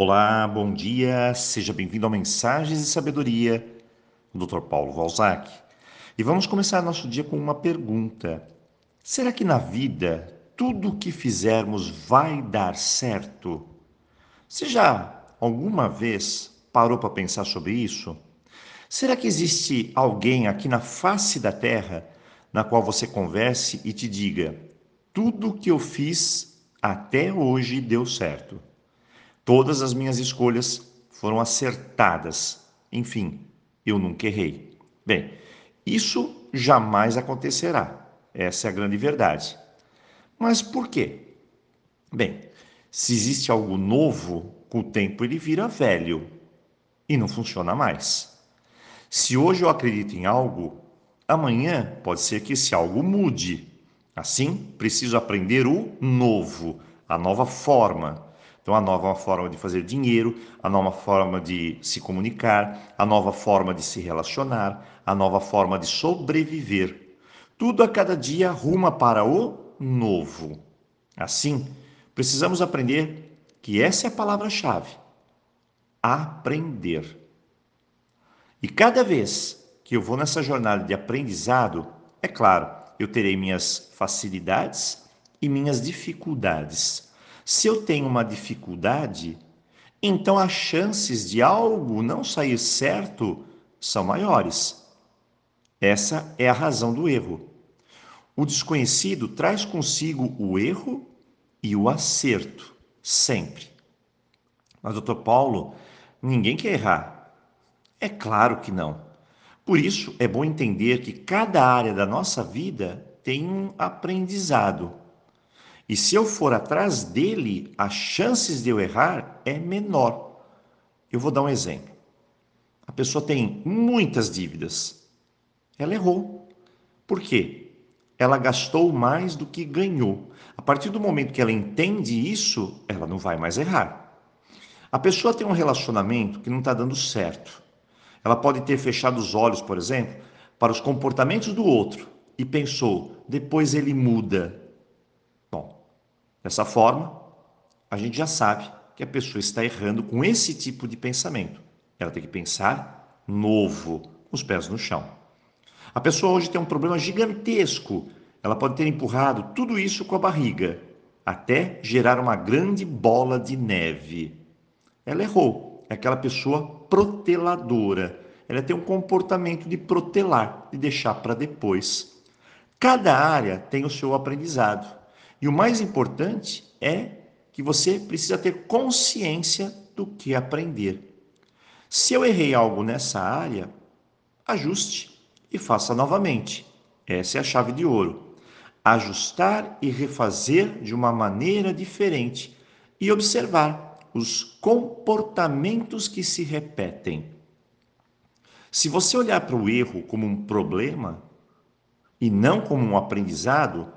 Olá, bom dia, seja bem-vindo ao Mensagens de Sabedoria, do Dr. Paulo Valzac. E vamos começar nosso dia com uma pergunta: Será que na vida tudo o que fizermos vai dar certo? Você já alguma vez parou para pensar sobre isso? Será que existe alguém aqui na face da terra na qual você converse e te diga: tudo o que eu fiz até hoje deu certo? Todas as minhas escolhas foram acertadas. Enfim, eu nunca errei. Bem, isso jamais acontecerá. Essa é a grande verdade. Mas por quê? Bem, se existe algo novo, com o tempo ele vira velho e não funciona mais. Se hoje eu acredito em algo, amanhã pode ser que esse algo mude. Assim, preciso aprender o novo, a nova forma, então, a nova forma de fazer dinheiro, a nova forma de se comunicar, a nova forma de se relacionar, a nova forma de sobreviver. Tudo a cada dia ruma para o novo. Assim, precisamos aprender que essa é a palavra-chave: aprender. E cada vez que eu vou nessa jornada de aprendizado, é claro, eu terei minhas facilidades e minhas dificuldades. Se eu tenho uma dificuldade, então as chances de algo não sair certo são maiores. Essa é a razão do erro. O desconhecido traz consigo o erro e o acerto, sempre. Mas, doutor Paulo, ninguém quer errar. É claro que não. Por isso, é bom entender que cada área da nossa vida tem um aprendizado. E se eu for atrás dele, as chances de eu errar é menor. Eu vou dar um exemplo. A pessoa tem muitas dívidas. Ela errou. Por quê? Ela gastou mais do que ganhou. A partir do momento que ela entende isso, ela não vai mais errar. A pessoa tem um relacionamento que não está dando certo. Ela pode ter fechado os olhos, por exemplo, para os comportamentos do outro e pensou, depois ele muda. Dessa forma, a gente já sabe que a pessoa está errando com esse tipo de pensamento. Ela tem que pensar novo, com os pés no chão. A pessoa hoje tem um problema gigantesco. Ela pode ter empurrado tudo isso com a barriga, até gerar uma grande bola de neve. Ela errou. É aquela pessoa proteladora. Ela tem um comportamento de protelar, de deixar para depois. Cada área tem o seu aprendizado. E o mais importante é que você precisa ter consciência do que aprender. Se eu errei algo nessa área, ajuste e faça novamente. Essa é a chave de ouro. Ajustar e refazer de uma maneira diferente e observar os comportamentos que se repetem. Se você olhar para o erro como um problema e não como um aprendizado,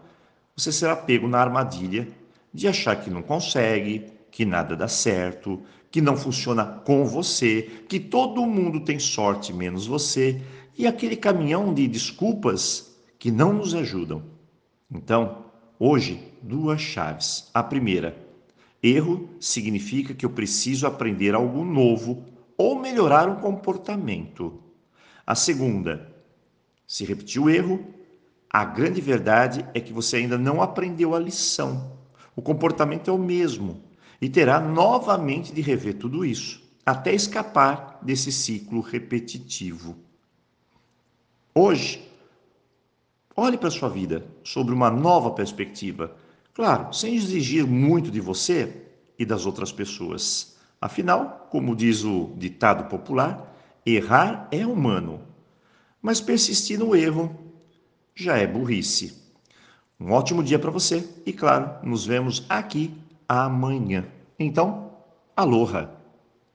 você será pego na armadilha de achar que não consegue, que nada dá certo, que não funciona com você, que todo mundo tem sorte menos você, e aquele caminhão de desculpas que não nos ajudam. Então, hoje, duas chaves. A primeira, erro significa que eu preciso aprender algo novo ou melhorar um comportamento. A segunda, se repetir o erro, a grande verdade é que você ainda não aprendeu a lição. O comportamento é o mesmo e terá novamente de rever tudo isso, até escapar desse ciclo repetitivo. Hoje, olhe para a sua vida sobre uma nova perspectiva. Claro, sem exigir muito de você e das outras pessoas. Afinal, como diz o ditado popular, errar é humano, mas persistir no erro já é burrice. Um ótimo dia para você e, claro, nos vemos aqui amanhã. Então, aloha!